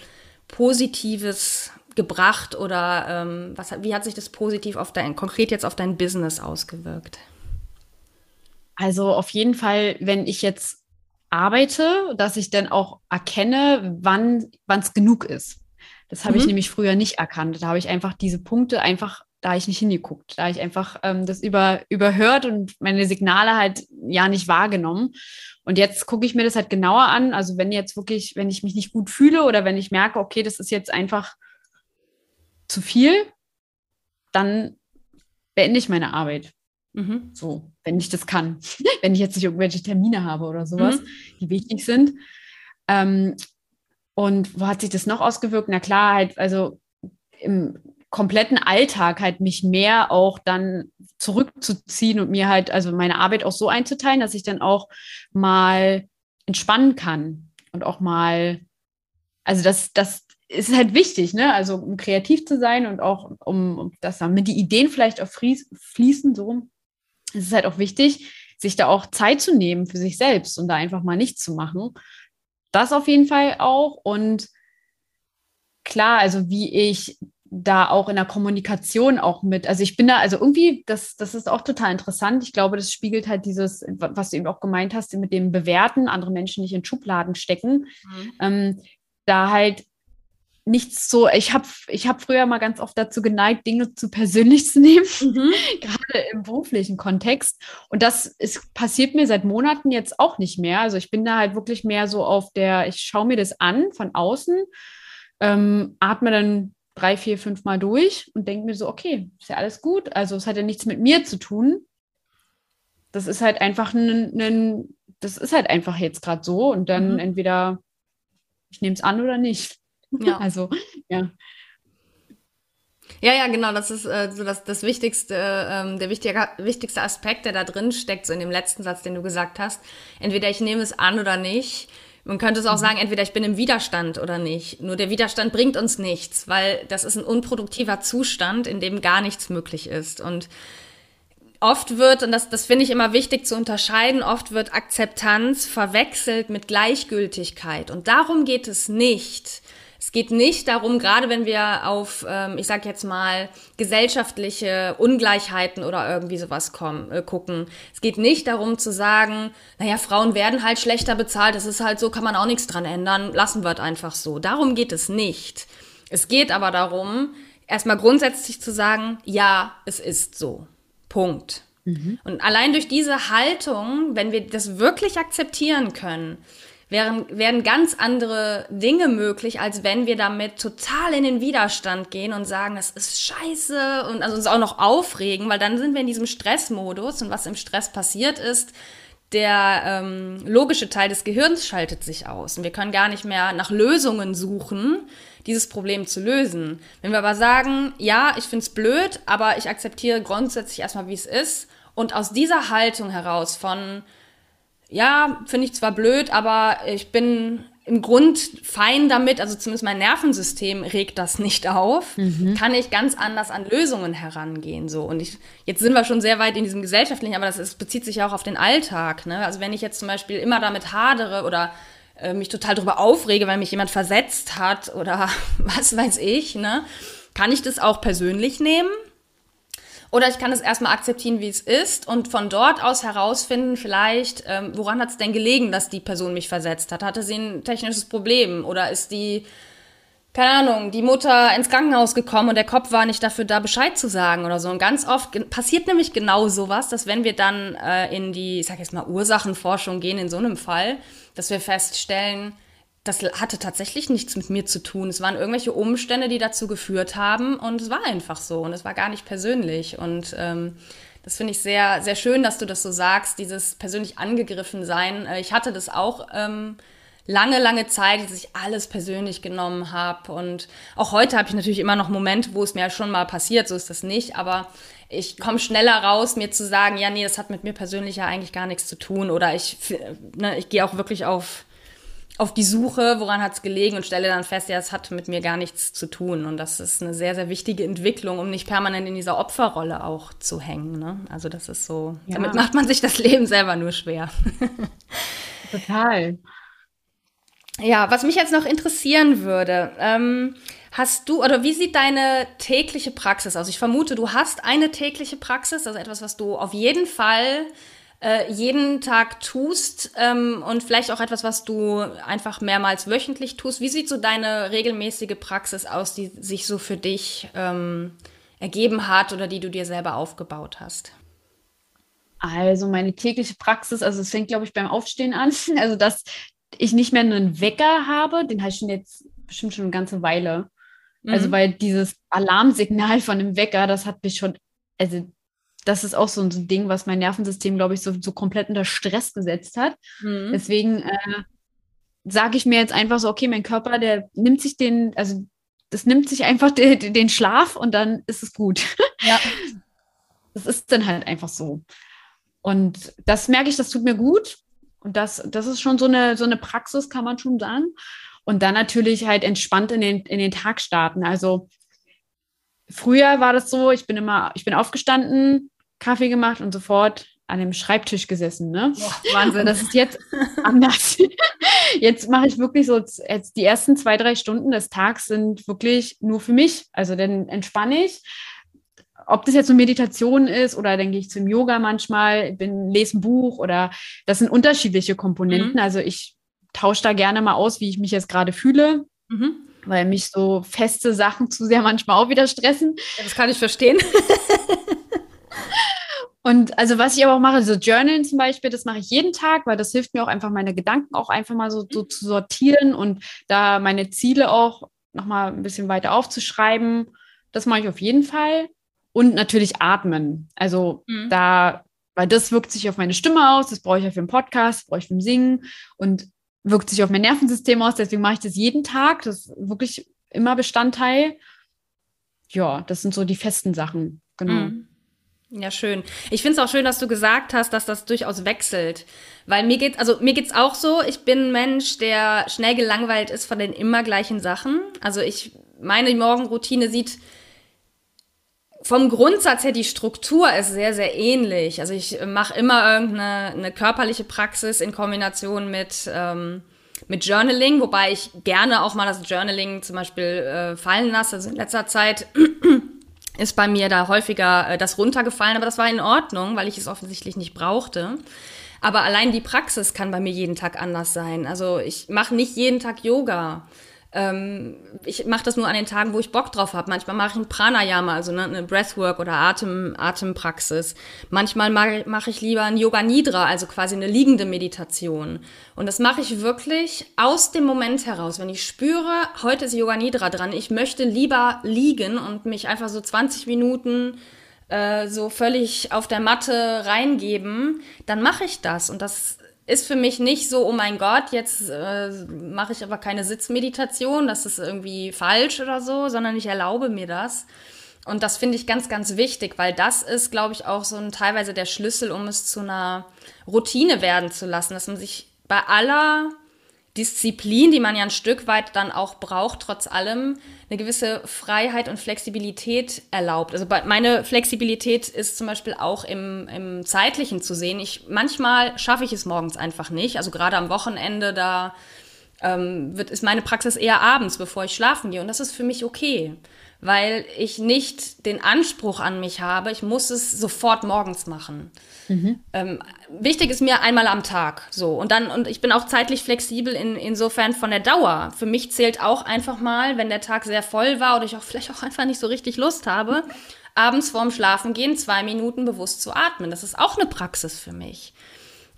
Positives gebracht oder ähm, was, wie hat sich das positiv auf dein, konkret jetzt auf dein Business ausgewirkt? Also auf jeden Fall, wenn ich jetzt arbeite, dass ich dann auch erkenne, wann es genug ist. Das habe mhm. ich nämlich früher nicht erkannt. Da habe ich einfach diese Punkte einfach, da habe ich nicht hingeguckt. Da habe ich einfach ähm, das über, überhört und meine Signale halt ja nicht wahrgenommen. Und jetzt gucke ich mir das halt genauer an. Also wenn jetzt wirklich, wenn ich mich nicht gut fühle oder wenn ich merke, okay, das ist jetzt einfach zu viel, dann beende ich meine Arbeit. Mhm. So, wenn ich das kann. wenn ich jetzt nicht irgendwelche Termine habe oder sowas, mhm. die wichtig sind. Ähm, und wo hat sich das noch ausgewirkt? Na klar, halt, also im kompletten Alltag halt mich mehr auch dann zurückzuziehen und mir halt, also meine Arbeit auch so einzuteilen, dass ich dann auch mal entspannen kann und auch mal, also das, das ist halt wichtig, ne? Also um kreativ zu sein und auch um, um das damit die Ideen vielleicht auch fließen, so es ist halt auch wichtig, sich da auch Zeit zu nehmen für sich selbst und da einfach mal nichts zu machen das auf jeden Fall auch. Und klar, also wie ich da auch in der Kommunikation auch mit, also ich bin da, also irgendwie, das, das ist auch total interessant. Ich glaube, das spiegelt halt dieses, was du eben auch gemeint hast, mit dem Bewerten, andere Menschen nicht in Schubladen stecken. Mhm. Ähm, da halt nichts so, ich habe ich hab früher mal ganz oft dazu geneigt, Dinge zu persönlich zu nehmen, mhm. gerade im beruflichen Kontext. Und das ist, passiert mir seit Monaten jetzt auch nicht mehr. Also ich bin da halt wirklich mehr so auf der, ich schaue mir das an von außen, ähm, atme dann drei, vier, fünf Mal durch und denke mir so, okay, ist ja alles gut. Also es hat ja nichts mit mir zu tun. Das ist halt einfach ein, ein das ist halt einfach jetzt gerade so und dann mhm. entweder ich nehme es an oder nicht. Ja. Also, ja. Ja, ja, genau, das ist äh, so das, das wichtigste, ähm, der wichtige, wichtigste Aspekt, der da drin steckt, so in dem letzten Satz, den du gesagt hast. Entweder ich nehme es an oder nicht. Man könnte es auch mhm. sagen, entweder ich bin im Widerstand oder nicht. Nur der Widerstand bringt uns nichts, weil das ist ein unproduktiver Zustand, in dem gar nichts möglich ist. Und oft wird, und das, das finde ich immer wichtig zu unterscheiden, oft wird Akzeptanz verwechselt mit Gleichgültigkeit. Und darum geht es nicht. Es geht nicht darum, gerade wenn wir auf, ähm, ich sag jetzt mal, gesellschaftliche Ungleichheiten oder irgendwie sowas kommen, äh, gucken. Es geht nicht darum zu sagen, naja, Frauen werden halt schlechter bezahlt, das ist halt so, kann man auch nichts dran ändern, lassen wir es einfach so. Darum geht es nicht. Es geht aber darum, erstmal grundsätzlich zu sagen, ja, es ist so. Punkt. Mhm. Und allein durch diese Haltung, wenn wir das wirklich akzeptieren können, wären, werden ganz andere Dinge möglich, als wenn wir damit total in den Widerstand gehen und sagen, das ist scheiße und also uns auch noch aufregen, weil dann sind wir in diesem Stressmodus und was im Stress passiert ist, der ähm, logische Teil des Gehirns schaltet sich aus und wir können gar nicht mehr nach Lösungen suchen, dieses Problem zu lösen. Wenn wir aber sagen, ja, ich find's blöd, aber ich akzeptiere grundsätzlich erstmal, wie es ist und aus dieser Haltung heraus von ja, finde ich zwar blöd, aber ich bin im Grund fein damit, also zumindest mein Nervensystem regt das nicht auf, mhm. kann ich ganz anders an Lösungen herangehen. So. Und ich, jetzt sind wir schon sehr weit in diesem gesellschaftlichen, aber das ist, bezieht sich ja auch auf den Alltag. Ne? Also wenn ich jetzt zum Beispiel immer damit hadere oder äh, mich total darüber aufrege, weil mich jemand versetzt hat oder was weiß ich, ne, kann ich das auch persönlich nehmen oder ich kann es erstmal akzeptieren, wie es ist und von dort aus herausfinden, vielleicht, ähm, woran hat es denn gelegen, dass die Person mich versetzt hat? Hatte sie ein technisches Problem oder ist die keine Ahnung, die Mutter ins Krankenhaus gekommen und der Kopf war nicht dafür da, Bescheid zu sagen oder so. Und ganz oft passiert nämlich genau sowas, dass wenn wir dann äh, in die, ich sag jetzt mal, Ursachenforschung gehen in so einem Fall, dass wir feststellen, das hatte tatsächlich nichts mit mir zu tun. Es waren irgendwelche Umstände, die dazu geführt haben und es war einfach so und es war gar nicht persönlich. Und ähm, das finde ich sehr, sehr schön, dass du das so sagst, dieses persönlich angegriffen sein. Äh, ich hatte das auch. Ähm, lange, lange Zeit, dass ich alles persönlich genommen habe. Und auch heute habe ich natürlich immer noch Momente, wo es mir schon mal passiert, so ist das nicht. Aber ich komme schneller raus, mir zu sagen, ja, nee, das hat mit mir persönlich ja eigentlich gar nichts zu tun. Oder ich, ne, ich gehe auch wirklich auf, auf die Suche, woran hat es gelegen und stelle dann fest, ja, es hat mit mir gar nichts zu tun. Und das ist eine sehr, sehr wichtige Entwicklung, um nicht permanent in dieser Opferrolle auch zu hängen. Ne? Also das ist so, ja. damit macht man sich das Leben selber nur schwer. Total. Ja, was mich jetzt noch interessieren würde, ähm, hast du oder wie sieht deine tägliche Praxis aus? Ich vermute, du hast eine tägliche Praxis, also etwas, was du auf jeden Fall äh, jeden Tag tust ähm, und vielleicht auch etwas, was du einfach mehrmals wöchentlich tust. Wie sieht so deine regelmäßige Praxis aus, die sich so für dich ähm, ergeben hat oder die du dir selber aufgebaut hast? Also meine tägliche Praxis, also es fängt, glaube ich, beim Aufstehen an. Also das ich nicht mehr einen Wecker habe, den habe ich schon jetzt bestimmt schon eine ganze Weile. Also, mhm. Also, weil dieses Alarmsignal von dem Wecker, das hat mich schon, also das ist auch so ein Ding, was mein Nervensystem, glaube ich, so, so komplett unter Stress gesetzt hat. Mhm. Deswegen äh, sage ich mir jetzt einfach so, okay, mein Körper, der nimmt sich den, also das nimmt sich einfach den, den Schlaf und dann ist es gut. Ja. Das ist dann halt einfach so. Und das merke ich, das tut mir gut. Und das, das ist schon so eine, so eine Praxis, kann man schon sagen. Und dann natürlich halt entspannt in den, in den Tag starten. Also früher war das so, ich bin immer, ich bin aufgestanden, Kaffee gemacht und sofort an dem Schreibtisch gesessen. Ne? Oh, Wahnsinn. Das ist jetzt anders. Jetzt mache ich wirklich so, jetzt die ersten zwei, drei Stunden des Tags sind wirklich nur für mich. Also dann entspanne ich, ob das jetzt so Meditation ist oder dann gehe ich zum Yoga manchmal, bin, lese ein Buch oder das sind unterschiedliche Komponenten. Mhm. Also ich tausche da gerne mal aus, wie ich mich jetzt gerade fühle. Mhm. Weil mich so feste Sachen zu sehr manchmal auch wieder stressen. Ja, das kann ich verstehen. Und also was ich aber auch mache, so Journalen zum Beispiel, das mache ich jeden Tag, weil das hilft mir auch einfach, meine Gedanken auch einfach mal so, so zu sortieren und da meine Ziele auch nochmal ein bisschen weiter aufzuschreiben. Das mache ich auf jeden Fall und natürlich atmen. Also mhm. da, weil das wirkt sich auf meine Stimme aus, das brauche ich ja für den Podcast, brauche ich für den Singen und wirkt sich auf mein Nervensystem aus. Deswegen mache ich das jeden Tag. Das ist wirklich immer Bestandteil. Ja, das sind so die festen Sachen. Genau. Mhm. Ja, schön. Ich finde es auch schön, dass du gesagt hast, dass das durchaus wechselt. Weil mir geht, also mir geht's auch so, ich bin ein Mensch, der schnell gelangweilt ist von den immer gleichen Sachen. Also ich, meine Morgenroutine sieht vom Grundsatz her, die Struktur ist sehr, sehr ähnlich. Also ich mache immer irgendeine eine körperliche Praxis in Kombination mit, ähm, mit Journaling, wobei ich gerne auch mal das Journaling zum Beispiel äh, fallen lasse. Also in letzter Zeit ist bei mir da häufiger äh, das runtergefallen, aber das war in Ordnung, weil ich es offensichtlich nicht brauchte. Aber allein die Praxis kann bei mir jeden Tag anders sein. Also ich mache nicht jeden Tag Yoga. Ähm, ich mache das nur an den Tagen, wo ich Bock drauf habe. Manchmal mache ich ein Pranayama, also ne, eine Breathwork oder Atem, Atempraxis. Manchmal mache mach ich lieber ein Yoga Nidra, also quasi eine liegende Meditation. Und das mache ich wirklich aus dem Moment heraus. Wenn ich spüre, heute ist Yoga Nidra dran, ich möchte lieber liegen und mich einfach so 20 Minuten äh, so völlig auf der Matte reingeben, dann mache ich das. Und das ist für mich nicht so, oh mein Gott, jetzt äh, mache ich aber keine Sitzmeditation, das ist irgendwie falsch oder so, sondern ich erlaube mir das. Und das finde ich ganz, ganz wichtig, weil das ist, glaube ich, auch so ein teilweise der Schlüssel, um es zu einer Routine werden zu lassen, dass man sich bei aller Disziplin, die man ja ein Stück weit dann auch braucht, trotz allem eine gewisse Freiheit und Flexibilität erlaubt. Also meine Flexibilität ist zum Beispiel auch im, im zeitlichen zu sehen. Ich manchmal schaffe ich es morgens einfach nicht. Also gerade am Wochenende da ähm, wird ist meine Praxis eher abends, bevor ich schlafen gehe. Und das ist für mich okay, weil ich nicht den Anspruch an mich habe, ich muss es sofort morgens machen. Mhm. Ähm, wichtig ist mir einmal am Tag, so. Und dann, und ich bin auch zeitlich flexibel in, insofern von der Dauer. Für mich zählt auch einfach mal, wenn der Tag sehr voll war oder ich auch vielleicht auch einfach nicht so richtig Lust habe, abends vorm Schlafen gehen, zwei Minuten bewusst zu atmen. Das ist auch eine Praxis für mich.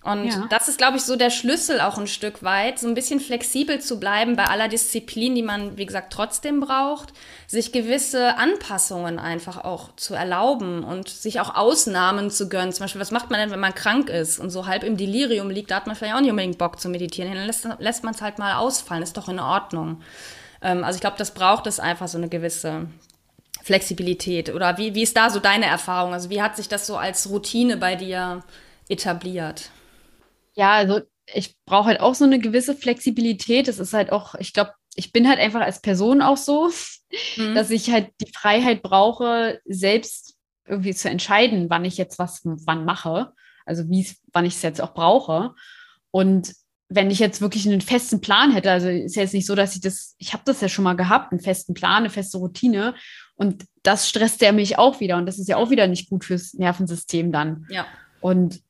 Und ja. das ist, glaube ich, so der Schlüssel auch ein Stück weit, so ein bisschen flexibel zu bleiben bei aller Disziplin, die man, wie gesagt, trotzdem braucht, sich gewisse Anpassungen einfach auch zu erlauben und sich auch Ausnahmen zu gönnen. Zum Beispiel, was macht man denn, wenn man krank ist und so halb im Delirium liegt, da hat man vielleicht auch nicht unbedingt Bock zu meditieren. Dann lässt, lässt man es halt mal ausfallen, ist doch in Ordnung. Ähm, also ich glaube, das braucht es einfach so eine gewisse Flexibilität. Oder wie, wie ist da so deine Erfahrung? Also wie hat sich das so als Routine bei dir etabliert? Ja, also ich brauche halt auch so eine gewisse Flexibilität. Es ist halt auch, ich glaube, ich bin halt einfach als Person auch so, mhm. dass ich halt die Freiheit brauche, selbst irgendwie zu entscheiden, wann ich jetzt was wann mache. Also wie wann ich es jetzt auch brauche. Und wenn ich jetzt wirklich einen festen Plan hätte, also ist ja jetzt nicht so, dass ich das, ich habe das ja schon mal gehabt, einen festen Plan, eine feste Routine. Und das stresst ja mich auch wieder. Und das ist ja auch wieder nicht gut fürs Nervensystem dann. Ja. Und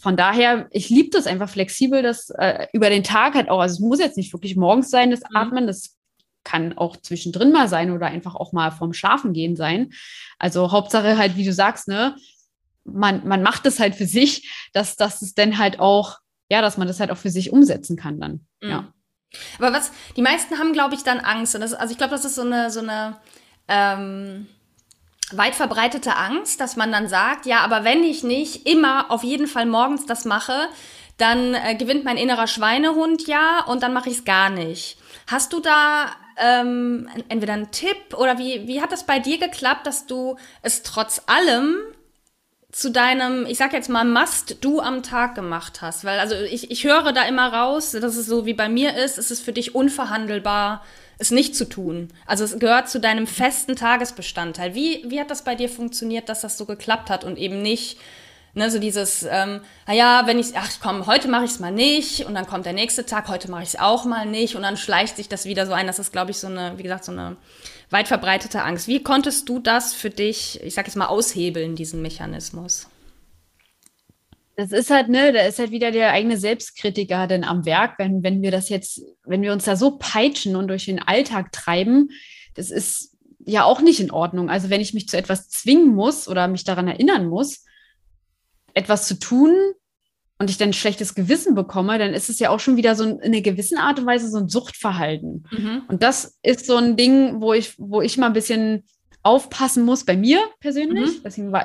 von daher, ich liebe das einfach flexibel, das äh, über den Tag halt auch, also es muss jetzt nicht wirklich morgens sein, das mhm. Atmen, das kann auch zwischendrin mal sein oder einfach auch mal vorm Schlafen gehen sein. Also Hauptsache halt, wie du sagst, ne, man, man macht es halt für sich, dass, dass es dann halt auch, ja, dass man das halt auch für sich umsetzen kann dann. Mhm. Ja. Aber was, die meisten haben, glaube ich, dann Angst. Und das, also ich glaube, das ist so eine, so eine, ähm, weit verbreitete Angst, dass man dann sagt, ja, aber wenn ich nicht immer auf jeden Fall morgens das mache, dann äh, gewinnt mein innerer Schweinehund ja und dann mache ich es gar nicht. Hast du da ähm, entweder einen Tipp oder wie, wie hat das bei dir geklappt, dass du es trotz allem zu deinem, ich sag jetzt mal, Must-Do am Tag gemacht hast? Weil also ich, ich höre da immer raus, dass es so wie bei mir ist, es ist für dich unverhandelbar, es nicht zu tun. Also es gehört zu deinem festen Tagesbestandteil. Wie, wie hat das bei dir funktioniert, dass das so geklappt hat und eben nicht, ne, so dieses, ähm, naja, wenn ich, ach komm, heute mache ich es mal nicht und dann kommt der nächste Tag, heute mache ich es auch mal nicht und dann schleicht sich das wieder so ein. Das ist, glaube ich, so eine, wie gesagt, so eine weit verbreitete Angst. Wie konntest du das für dich, ich sag jetzt mal, aushebeln, diesen Mechanismus? Das ist halt, ne, da ist halt wieder der eigene Selbstkritiker denn am Werk, wenn, wenn wir das jetzt, wenn wir uns da so peitschen und durch den Alltag treiben, das ist ja auch nicht in Ordnung. Also wenn ich mich zu etwas zwingen muss oder mich daran erinnern muss, etwas zu tun und ich dann ein schlechtes Gewissen bekomme, dann ist es ja auch schon wieder so in einer gewissen Art und Weise so ein Suchtverhalten. Mhm. Und das ist so ein Ding, wo ich, wo ich mal ein bisschen aufpassen muss bei mir persönlich. Mhm. Deswegen war,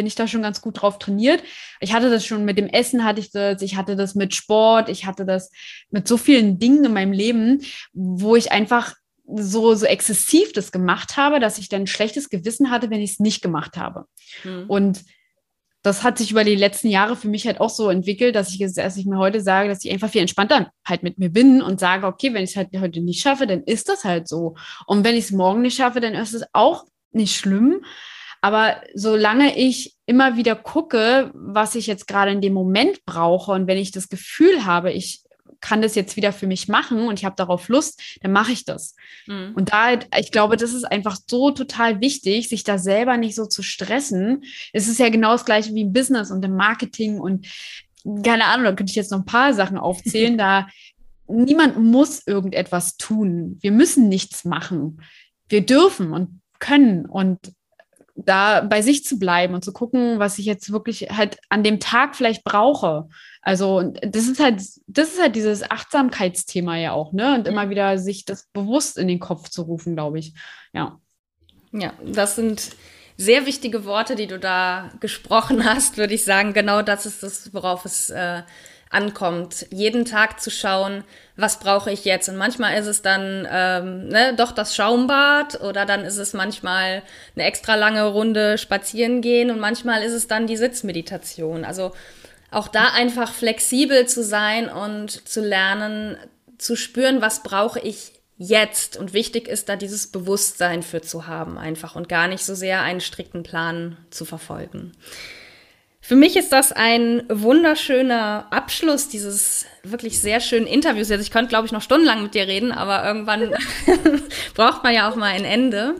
bin ich da schon ganz gut drauf trainiert. Ich hatte das schon mit dem Essen, hatte ich das, ich hatte das mit Sport, ich hatte das mit so vielen Dingen in meinem Leben, wo ich einfach so, so exzessiv das gemacht habe, dass ich dann ein schlechtes Gewissen hatte, wenn ich es nicht gemacht habe. Mhm. Und das hat sich über die letzten Jahre für mich halt auch so entwickelt, dass ich, dass ich mir heute sage, dass ich einfach viel entspannter halt mit mir bin und sage, okay, wenn ich es halt heute nicht schaffe, dann ist das halt so. Und wenn ich es morgen nicht schaffe, dann ist es auch nicht schlimm. Aber solange ich immer wieder gucke, was ich jetzt gerade in dem Moment brauche und wenn ich das Gefühl habe, ich kann das jetzt wieder für mich machen und ich habe darauf Lust, dann mache ich das. Mhm. Und da, ich glaube, das ist einfach so total wichtig, sich da selber nicht so zu stressen. Es ist ja genau das gleiche wie im Business und im Marketing und keine Ahnung, da könnte ich jetzt noch ein paar Sachen aufzählen. da niemand muss irgendetwas tun. Wir müssen nichts machen. Wir dürfen und können und da bei sich zu bleiben und zu gucken, was ich jetzt wirklich halt an dem Tag vielleicht brauche. Also das ist halt, das ist halt dieses Achtsamkeitsthema ja auch, ne? Und immer wieder sich das bewusst in den Kopf zu rufen, glaube ich. Ja. Ja, das sind sehr wichtige Worte, die du da gesprochen hast, würde ich sagen. Genau das ist das, worauf es äh, ankommt. Jeden Tag zu schauen, was brauche ich jetzt? Und manchmal ist es dann ähm, ne, doch das Schaumbad oder dann ist es manchmal eine extra lange Runde spazieren gehen und manchmal ist es dann die Sitzmeditation. Also auch da einfach flexibel zu sein und zu lernen, zu spüren, was brauche ich jetzt. Und wichtig ist da dieses Bewusstsein für zu haben einfach und gar nicht so sehr einen strikten Plan zu verfolgen. Für mich ist das ein wunderschöner Abschluss dieses wirklich sehr schönen Interviews. Also ich könnte, glaube ich, noch stundenlang mit dir reden, aber irgendwann braucht man ja auch mal ein Ende.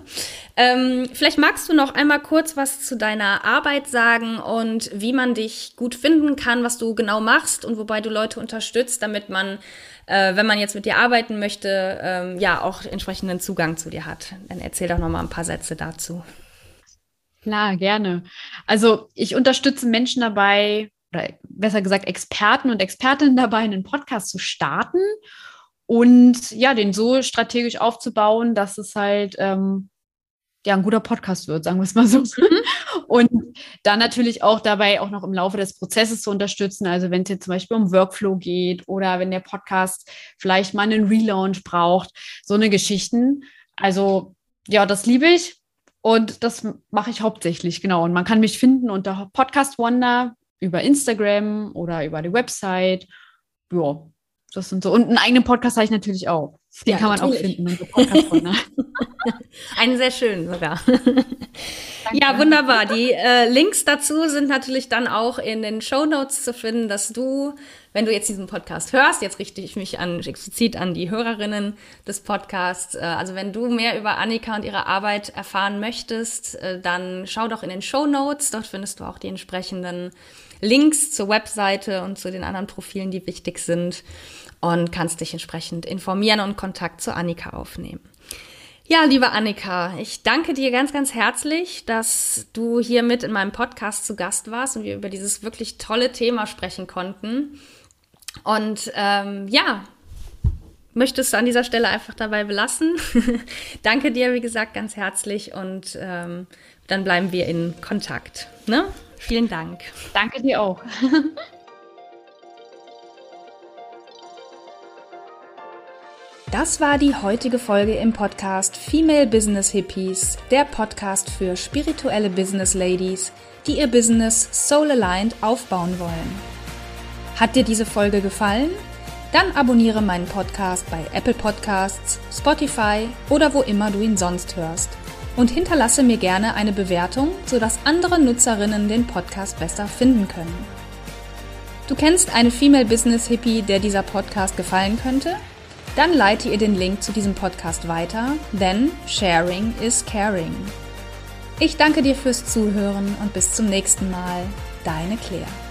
Ähm, vielleicht magst du noch einmal kurz was zu deiner Arbeit sagen und wie man dich gut finden kann, was du genau machst und wobei du Leute unterstützt, damit man, äh, wenn man jetzt mit dir arbeiten möchte, ähm, ja auch entsprechenden Zugang zu dir hat. Dann erzähl doch noch mal ein paar Sätze dazu. Klar, gerne. Also ich unterstütze Menschen dabei, oder besser gesagt Experten und Expertinnen dabei, einen Podcast zu starten und ja, den so strategisch aufzubauen, dass es halt ähm, ja ein guter Podcast wird, sagen wir es mal so. Mhm. Und dann natürlich auch dabei auch noch im Laufe des Prozesses zu unterstützen. Also wenn es jetzt zum Beispiel um Workflow geht oder wenn der Podcast vielleicht mal einen Relaunch braucht, so eine Geschichten. Also ja, das liebe ich. Und das mache ich hauptsächlich, genau. Und man kann mich finden unter Podcast Wonder über Instagram oder über die Website. Ja, das sind so. Und einen eigenen Podcast habe ich natürlich auch. Den ja, kann man natürlich. auch finden. Podcast Einen sehr schönen sogar. ja, wunderbar. Die äh, Links dazu sind natürlich dann auch in den Show Notes zu finden, dass du, wenn du jetzt diesen Podcast hörst, jetzt richte ich mich an, explizit an die Hörerinnen des Podcasts. Äh, also wenn du mehr über Annika und ihre Arbeit erfahren möchtest, äh, dann schau doch in den Show Notes. Dort findest du auch die entsprechenden Links zur Webseite und zu den anderen Profilen, die wichtig sind und kannst dich entsprechend informieren und Kontakt zu Annika aufnehmen. Ja, liebe Annika, ich danke dir ganz, ganz herzlich, dass du hier mit in meinem Podcast zu Gast warst und wir über dieses wirklich tolle Thema sprechen konnten. Und ähm, ja, möchtest du an dieser Stelle einfach dabei belassen. danke dir, wie gesagt, ganz herzlich und ähm, dann bleiben wir in Kontakt. Ne? Vielen Dank. Danke dir auch. Das war die heutige Folge im Podcast Female Business Hippies, der Podcast für spirituelle Business Ladies, die ihr Business soul aligned aufbauen wollen. Hat dir diese Folge gefallen? Dann abonniere meinen Podcast bei Apple Podcasts, Spotify oder wo immer du ihn sonst hörst und hinterlasse mir gerne eine Bewertung, sodass andere Nutzerinnen den Podcast besser finden können. Du kennst eine Female Business Hippie, der dieser Podcast gefallen könnte? Dann leite ihr den Link zu diesem Podcast weiter, denn Sharing is Caring. Ich danke dir fürs Zuhören und bis zum nächsten Mal. Deine Claire.